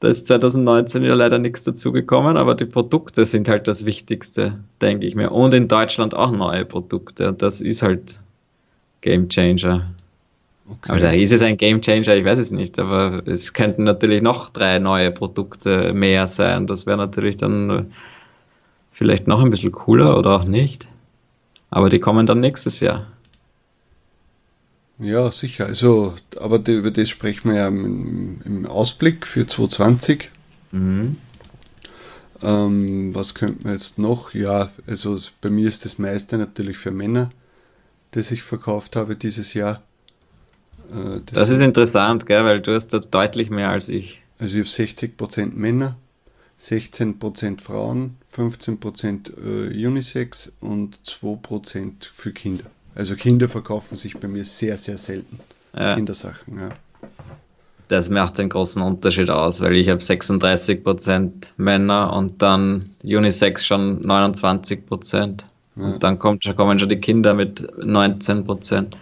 Da ist 2019 ja leider nichts dazugekommen, aber die Produkte sind halt das Wichtigste, denke ich mir. Und in Deutschland auch neue Produkte. Und das ist halt Game Changer. Okay. Aber da ist es ein Game Changer, ich weiß es nicht, aber es könnten natürlich noch drei neue Produkte mehr sein. Das wäre natürlich dann vielleicht noch ein bisschen cooler oder auch nicht. Aber die kommen dann nächstes Jahr. Ja, sicher. Also, aber die, über das sprechen wir ja im, im Ausblick für 2020. Mhm. Ähm, was könnten wir jetzt noch? Ja, also bei mir ist das meiste natürlich für Männer, das ich verkauft habe dieses Jahr. Äh, das, das, ist interessant, gell, weil du hast da deutlich mehr als ich. Also ich habe 60% Männer, 16% Frauen, 15% äh, Unisex und 2% für Kinder. Also Kinder verkaufen sich bei mir sehr, sehr selten. Ja. Kindersachen, ja. Das macht den großen Unterschied aus, weil ich habe 36% Männer und dann Unisex schon 29%. Ja. Und dann kommt, kommen schon die Kinder mit 19%,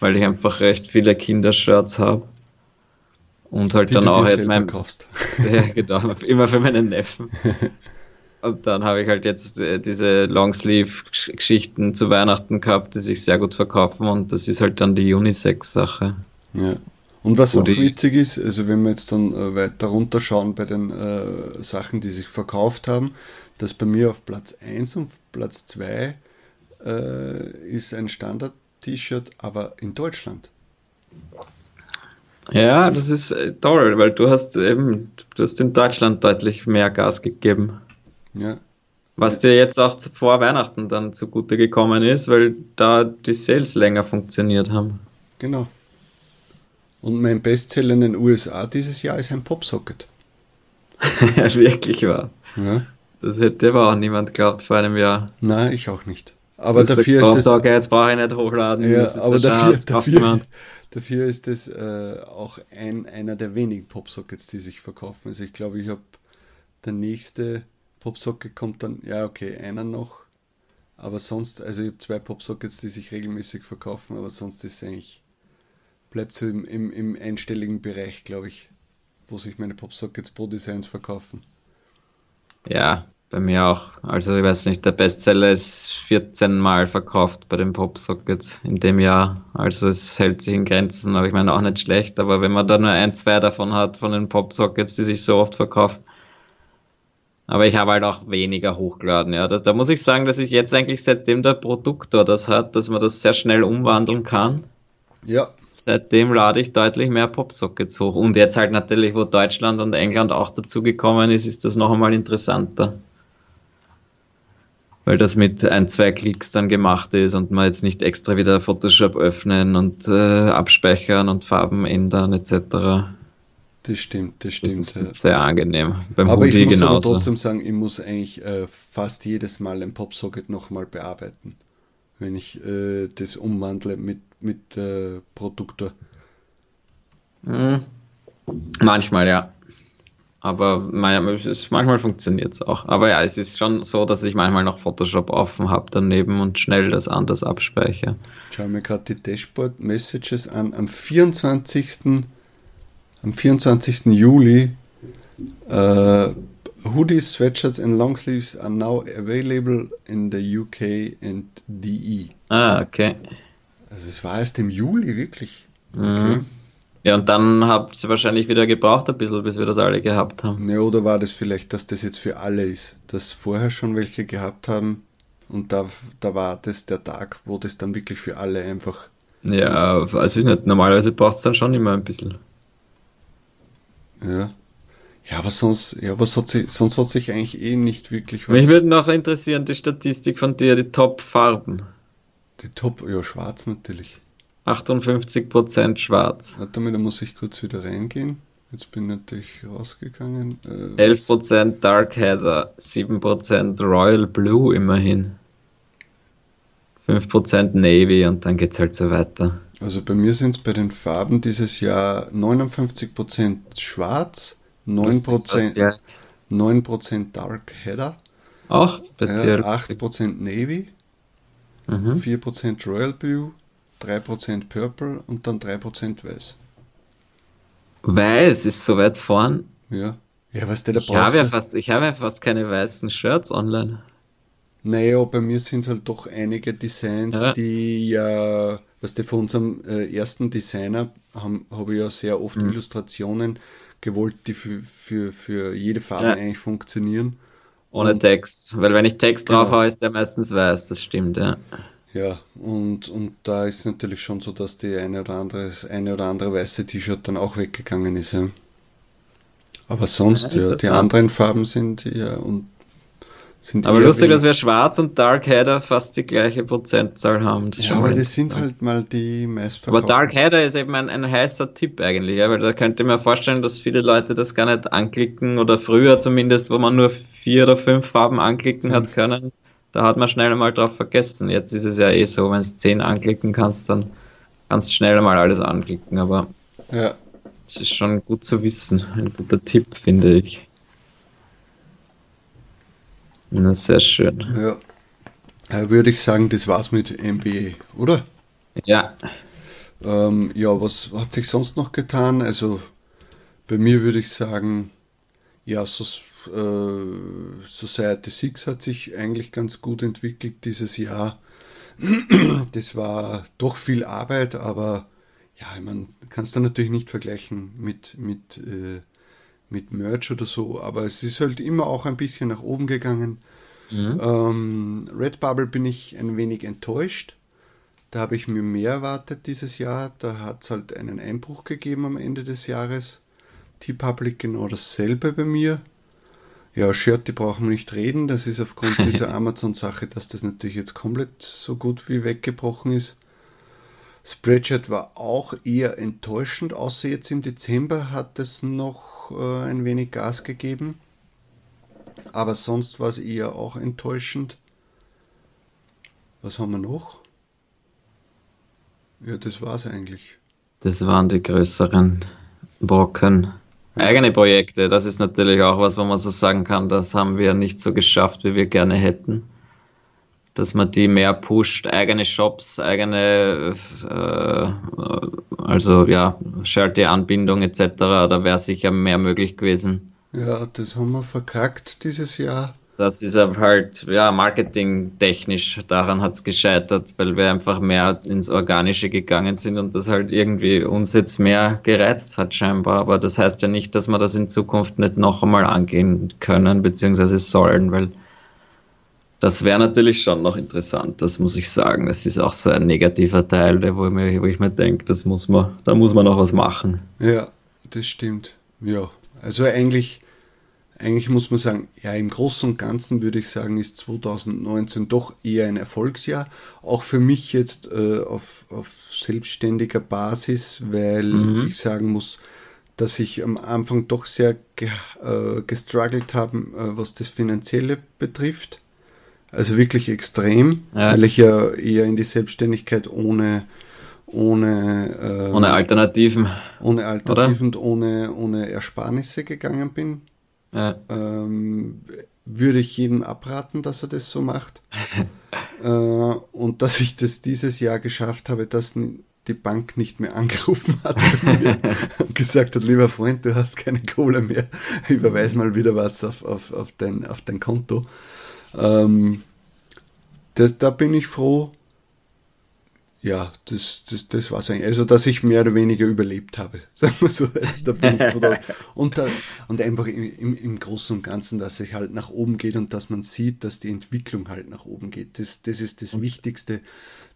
weil ich einfach recht viele Kindershirts habe. Und halt die dann auch jetzt mein. Kaufst. Ja, genau, immer für meinen Neffen. Und dann habe ich halt jetzt äh, diese Longsleeve-Geschichten zu Weihnachten gehabt, die sich sehr gut verkaufen und das ist halt dann die Unisex-Sache. Ja. Und was auch witzig ist, also wenn wir jetzt dann äh, weiter runterschauen bei den äh, Sachen, die sich verkauft haben, dass bei mir auf Platz 1 und Platz 2 äh, ist ein Standard-T-Shirt, aber in Deutschland. Ja, das ist äh, toll, weil du hast eben, du hast in Deutschland deutlich mehr Gas gegeben. Ja. Was dir jetzt auch vor Weihnachten dann zugute gekommen ist, weil da die Sales länger funktioniert haben. Genau. Und mein Bestseller in den USA dieses Jahr ist ein Popsocket. Wirklich wahr. Ja. Das hätte aber auch niemand geglaubt vor einem Jahr. Nein, ich auch nicht. Aber das dafür ist das. Sage, jetzt brauche ich nicht hochladen. Ja, aber dafür, dafür, dafür, ist es äh, auch ein, einer der wenigen Popsockets, die sich verkaufen. Also ich glaube, ich habe der nächste Popsocket kommt dann, ja okay, einer noch. Aber sonst, also ich habe zwei Popsockets, die sich regelmäßig verkaufen, aber sonst ist es eigentlich, bleibt so im, im, im einstelligen Bereich, glaube ich, wo sich meine Popsockets pro Designs verkaufen. Ja, bei mir auch. Also ich weiß nicht, der Bestseller ist 14 Mal verkauft bei den Popsockets in dem Jahr. Also es hält sich in Grenzen, aber ich meine auch nicht schlecht. Aber wenn man da nur ein, zwei davon hat, von den Popsockets, die sich so oft verkaufen, aber ich habe halt auch weniger hochgeladen. Ja, da, da, muss ich sagen, dass ich jetzt eigentlich seitdem der Produktor das hat, dass man das sehr schnell umwandeln kann. Ja. Seitdem lade ich deutlich mehr Popsockets hoch. Und jetzt halt natürlich, wo Deutschland und England auch dazugekommen ist, ist das noch einmal interessanter. Weil das mit ein, zwei Klicks dann gemacht ist und man jetzt nicht extra wieder Photoshop öffnen und äh, abspeichern und Farben ändern etc. Das stimmt, das stimmt. Das ist sehr angenehm. Beim aber Hoodie ich muss genauso. aber trotzdem sagen, ich muss eigentlich äh, fast jedes Mal ein Popsocket nochmal bearbeiten, wenn ich äh, das umwandle mit, mit äh, Produktor. Hm. Manchmal, ja. Aber manchmal funktioniert es auch. Aber ja, es ist schon so, dass ich manchmal noch Photoshop offen habe daneben und schnell das anders abspeichere. Schau mir gerade die Dashboard-Messages an. Am 24 am 24. Juli uh, Hoodies, Sweatshirts and Longsleeves are now available in the UK and DE. Ah, okay. Also es war erst im Juli, wirklich. Okay. Ja, und dann habt ihr wahrscheinlich wieder gebraucht ein bisschen, bis wir das alle gehabt haben. Ja, oder war das vielleicht, dass das jetzt für alle ist? Dass vorher schon welche gehabt haben und da, da war das der Tag, wo das dann wirklich für alle einfach. Ja, weiß ich nicht. Normalerweise braucht es dann schon immer ein bisschen. Ja. Ja, aber sonst, ja, hat sich, sonst hat sich eigentlich eh nicht wirklich was. Mich würde noch interessieren, die Statistik von dir, die Top-Farben. Die Top, ja, schwarz natürlich. 58% schwarz. Warte mal, da muss ich kurz wieder reingehen. Jetzt bin ich natürlich rausgegangen. Äh, 11% Dark Heather, 7% Royal Blue immerhin. 5% Navy und dann geht es halt so weiter. Also bei mir sind es bei den Farben dieses Jahr 59% schwarz, 9%, ja. 9 Dark Heather, bei ja, 8% Navy, mhm. 4% Royal Blue, 3% Purple und dann 3% Weiß. Weiß ist so weit vorn. Ja. Ja, was der da ich habe ja fast, Ich habe ja fast keine weißen Shirts online. Naja, bei mir sind es halt doch einige Designs, ja. die ja, was der von unserem äh, ersten Designer habe ich ja sehr oft mhm. Illustrationen gewollt, die für, für, für jede Farbe ja. eigentlich funktionieren. Ohne und, Text, weil wenn ich Text genau. drauf habe, ist der meistens weiß, das stimmt, ja. Ja, und, und da ist natürlich schon so, dass die eine oder andere, das eine oder andere weiße T-Shirt dann auch weggegangen ist. Ja. Aber sonst, ja, die anderen Farben sind ja und sind aber lustig, dass wir Schwarz und Dark Header fast die gleiche Prozentzahl haben. Das ja, aber das sind halt mal die meistverkauften. Aber Dark Header ist eben ein, ein heißer Tipp eigentlich, ja, weil da könnte ich mir vorstellen, dass viele Leute das gar nicht anklicken oder früher zumindest, wo man nur vier oder fünf Farben anklicken fünf. hat können, da hat man schnell mal drauf vergessen. Jetzt ist es ja eh so, wenn du zehn anklicken kannst, dann kannst du schnell mal alles anklicken, aber ja. es ist schon gut zu wissen. Ein guter Tipp, finde ich. Na, sehr schön. Ja. Würde ich sagen, das war's mit MBA, oder? Ja. Ähm, ja, was hat sich sonst noch getan? Also bei mir würde ich sagen, ja, so, äh, Society 6 hat sich eigentlich ganz gut entwickelt dieses Jahr. Das war doch viel Arbeit, aber ja, ich meine, kannst du natürlich nicht vergleichen mit, mit äh, mit Merch oder so, aber es ist halt immer auch ein bisschen nach oben gegangen. Mhm. Ähm, Redbubble bin ich ein wenig enttäuscht. Da habe ich mir mehr erwartet dieses Jahr. Da hat es halt einen Einbruch gegeben am Ende des Jahres. T-Public genau dasselbe bei mir. Ja, Shirt, die brauchen wir nicht reden. Das ist aufgrund dieser Amazon-Sache, dass das natürlich jetzt komplett so gut wie weggebrochen ist. Spreadshirt war auch eher enttäuschend, außer jetzt im Dezember hat es noch äh, ein wenig Gas gegeben. Aber sonst war es eher auch enttäuschend. Was haben wir noch? Ja, das war es eigentlich. Das waren die größeren Brocken. Eigene Projekte, das ist natürlich auch was, wo man so sagen kann, das haben wir nicht so geschafft, wie wir gerne hätten dass man die mehr pusht, eigene Shops, eigene, äh, also ja, Charity-Anbindung etc., da wäre sicher mehr möglich gewesen. Ja, das haben wir verkackt dieses Jahr. Das ist halt, ja, marketingtechnisch, daran hat es gescheitert, weil wir einfach mehr ins Organische gegangen sind und das halt irgendwie uns jetzt mehr gereizt hat scheinbar. Aber das heißt ja nicht, dass wir das in Zukunft nicht noch einmal angehen können, beziehungsweise sollen, weil das wäre natürlich schon noch interessant, das muss ich sagen. Das ist auch so ein negativer Teil, wo, mir, wo ich mir denke, das muss man, da muss man noch was machen. Ja, das stimmt. Ja, also eigentlich, eigentlich muss man sagen, ja, im Großen und Ganzen würde ich sagen, ist 2019 doch eher ein Erfolgsjahr. Auch für mich jetzt äh, auf, auf selbstständiger Basis, weil mhm. ich sagen muss, dass ich am Anfang doch sehr ge, äh, gestruggelt habe, äh, was das Finanzielle betrifft. Also wirklich extrem, ja. weil ich ja eher in die Selbstständigkeit ohne ohne, äh, ohne Alternativen. Ohne Alternativen und ohne, ohne Ersparnisse gegangen bin. Ja. Ähm, würde ich jedem abraten, dass er das so macht. äh, und dass ich das dieses Jahr geschafft habe, dass die Bank nicht mehr angerufen hat und gesagt hat, lieber Freund, du hast keine Kohle mehr, überweis mal wieder was auf, auf, auf, dein, auf dein Konto. Ähm, das, da bin ich froh. Ja, das, das, das war es eigentlich. Also, dass ich mehr oder weniger überlebt habe. Sagen wir so. Also, da bin ich da. Und, da, und einfach im, im Großen und Ganzen, dass es halt nach oben geht und dass man sieht, dass die Entwicklung halt nach oben geht. Das, das ist das Wichtigste.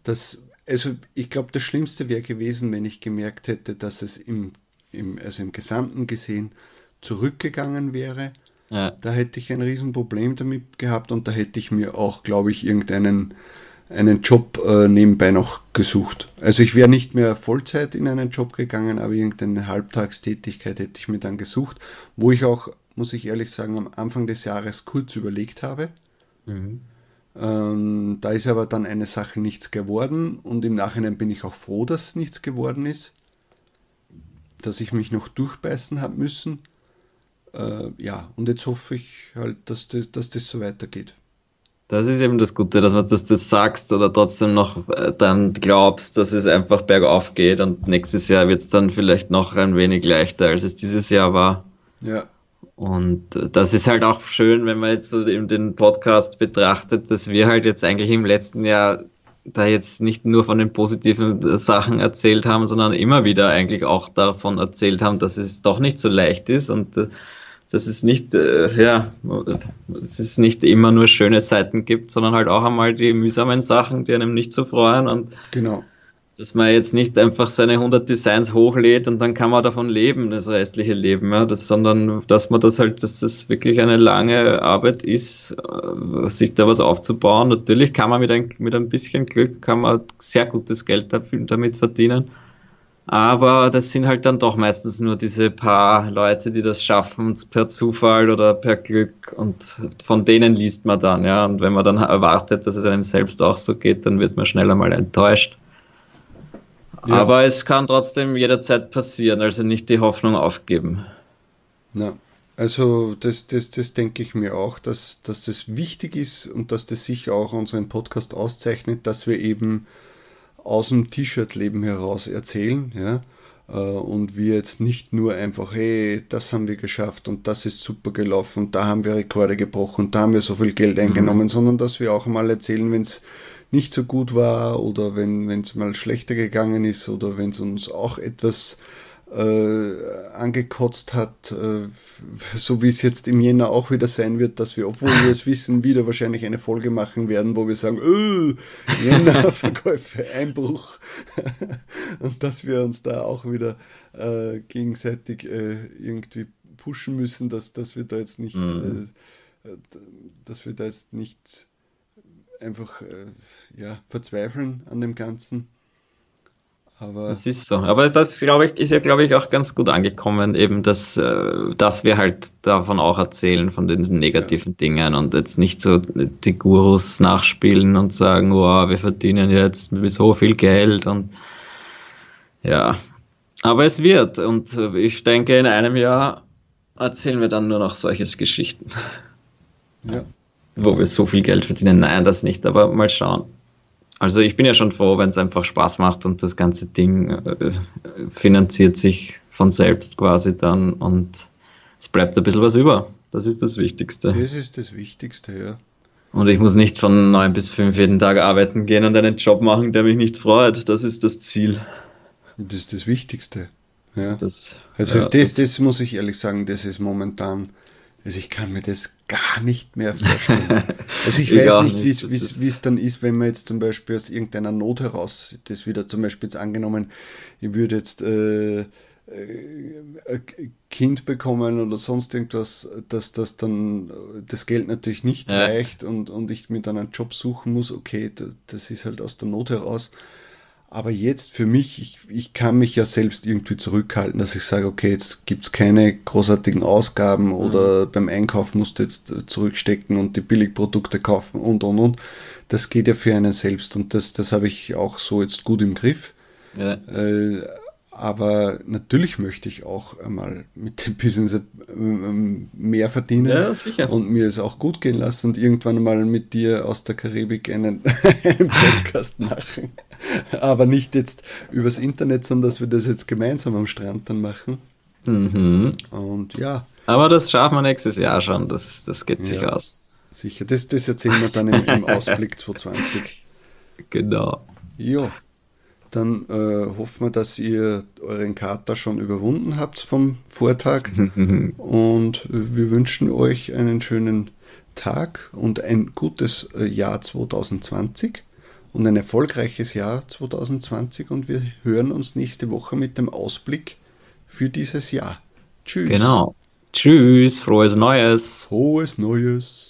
Dass, also, ich glaube, das Schlimmste wäre gewesen, wenn ich gemerkt hätte, dass es im, im, also im Gesamten gesehen zurückgegangen wäre. Ja. Da hätte ich ein Riesenproblem damit gehabt und da hätte ich mir auch, glaube ich, irgendeinen einen Job äh, nebenbei noch gesucht. Also ich wäre nicht mehr Vollzeit in einen Job gegangen, aber irgendeine Halbtagstätigkeit hätte ich mir dann gesucht, wo ich auch, muss ich ehrlich sagen, am Anfang des Jahres kurz überlegt habe. Mhm. Ähm, da ist aber dann eine Sache nichts geworden und im Nachhinein bin ich auch froh, dass nichts geworden ist, dass ich mich noch durchbeißen habe müssen. Äh, ja, und jetzt hoffe ich halt, dass das, dass das so weitergeht. Das ist eben das Gute, dass man das, das sagst oder trotzdem noch äh, dann glaubst, dass es einfach bergauf geht und nächstes Jahr wird es dann vielleicht noch ein wenig leichter, als es dieses Jahr war. Ja. Und äh, das ist halt auch schön, wenn man jetzt so eben den Podcast betrachtet, dass wir halt jetzt eigentlich im letzten Jahr da jetzt nicht nur von den positiven äh, Sachen erzählt haben, sondern immer wieder eigentlich auch davon erzählt haben, dass es doch nicht so leicht ist und dass es nicht, äh, ja, dass es nicht immer nur schöne Seiten gibt, sondern halt auch einmal die mühsamen Sachen, die einem nicht so freuen und genau. dass man jetzt nicht einfach seine 100 Designs hochlädt und dann kann man davon leben, das restliche Leben, ja, das, sondern dass man das halt, dass das wirklich eine lange Arbeit ist, äh, sich da was aufzubauen. Natürlich kann man mit ein, mit ein bisschen Glück, kann man sehr gutes Geld damit verdienen aber das sind halt dann doch meistens nur diese paar Leute, die das schaffen, per Zufall oder per Glück. Und von denen liest man dann, ja. Und wenn man dann erwartet, dass es einem selbst auch so geht, dann wird man schneller mal enttäuscht. Ja. Aber es kann trotzdem jederzeit passieren, also nicht die Hoffnung aufgeben. Ja, also das, das, das denke ich mir auch, dass, dass das wichtig ist und dass das sicher auch unseren Podcast auszeichnet, dass wir eben aus dem T-Shirt-Leben heraus erzählen, ja, äh, und wir jetzt nicht nur einfach, hey, das haben wir geschafft und das ist super gelaufen und da haben wir Rekorde gebrochen und da haben wir so viel Geld mhm. eingenommen, mhm. sondern dass wir auch mal erzählen, wenn es nicht so gut war oder wenn es mal schlechter gegangen ist oder wenn es uns auch etwas äh, angekotzt hat, äh, so wie es jetzt im Jänner auch wieder sein wird, dass wir, obwohl wir es wissen, wieder wahrscheinlich eine Folge machen werden, wo wir sagen, öh, Jänner-Verkäufe, Einbruch. und dass wir uns da auch wieder äh, gegenseitig äh, irgendwie pushen müssen, dass, dass wir da jetzt nicht, mhm. Äh, dass wir da jetzt nicht einfach äh, ja, verzweifeln an dem Ganzen. Aber das ist so. Aber das, glaube ich, ist ja, glaube ich, auch ganz gut angekommen, eben, dass, äh, dass wir halt davon auch erzählen, von den negativen ja. Dingen und jetzt nicht so die Gurus nachspielen und sagen, wow, wir verdienen jetzt so viel Geld und ja. Aber es wird und ich denke, in einem Jahr erzählen wir dann nur noch solche Geschichten. Ja. Wo wir so viel Geld verdienen. Nein, das nicht, aber mal schauen. Also ich bin ja schon froh, wenn es einfach Spaß macht und das ganze Ding äh, finanziert sich von selbst quasi dann und es bleibt ein bisschen was über. Das ist das Wichtigste. Das ist das Wichtigste, ja. Und ich muss nicht von neun bis fünf jeden Tag arbeiten gehen und einen Job machen, der mich nicht freut. Das ist das Ziel. Das ist das Wichtigste. Ja. Das, also ja, das, das, das muss ich ehrlich sagen, das ist momentan also ich kann mir das gar nicht mehr vorstellen. Also ich, weiß nicht, wie es dann ist, wenn man jetzt zum Beispiel aus irgendeiner Not heraus, das wieder zum Beispiel jetzt angenommen, ich würde jetzt äh, äh, ein Kind bekommen oder sonst irgendwas, dass das dann das Geld natürlich nicht ja. reicht und, und ich mir dann einen Job suchen muss, okay, das, das ist halt aus der Not heraus. Aber jetzt für mich, ich, ich kann mich ja selbst irgendwie zurückhalten, dass ich sage, okay, jetzt gibt's keine großartigen Ausgaben oder mhm. beim Einkauf musst du jetzt zurückstecken und die Billigprodukte kaufen und und und. Das geht ja für einen selbst und das, das habe ich auch so jetzt gut im Griff. Ja. Äh, aber natürlich möchte ich auch einmal mit dem Business ähm, mehr verdienen ja, sicher. und mir es auch gut gehen lassen und irgendwann mal mit dir aus der Karibik einen, einen Podcast machen. Aber nicht jetzt übers Internet, sondern dass wir das jetzt gemeinsam am Strand dann machen. Mhm. Und ja. Aber das schaffen wir nächstes Jahr schon, das, das geht sich ja, aus. Sicher, das, das erzählen wir dann im, im Ausblick 2020. Genau. Ja. Dann äh, hoffen wir, dass ihr euren Kater schon überwunden habt vom Vortag. und wir wünschen euch einen schönen Tag und ein gutes äh, Jahr 2020 und ein erfolgreiches Jahr 2020. Und wir hören uns nächste Woche mit dem Ausblick für dieses Jahr. Tschüss. Genau. Tschüss, frohes Neues. Frohes Neues.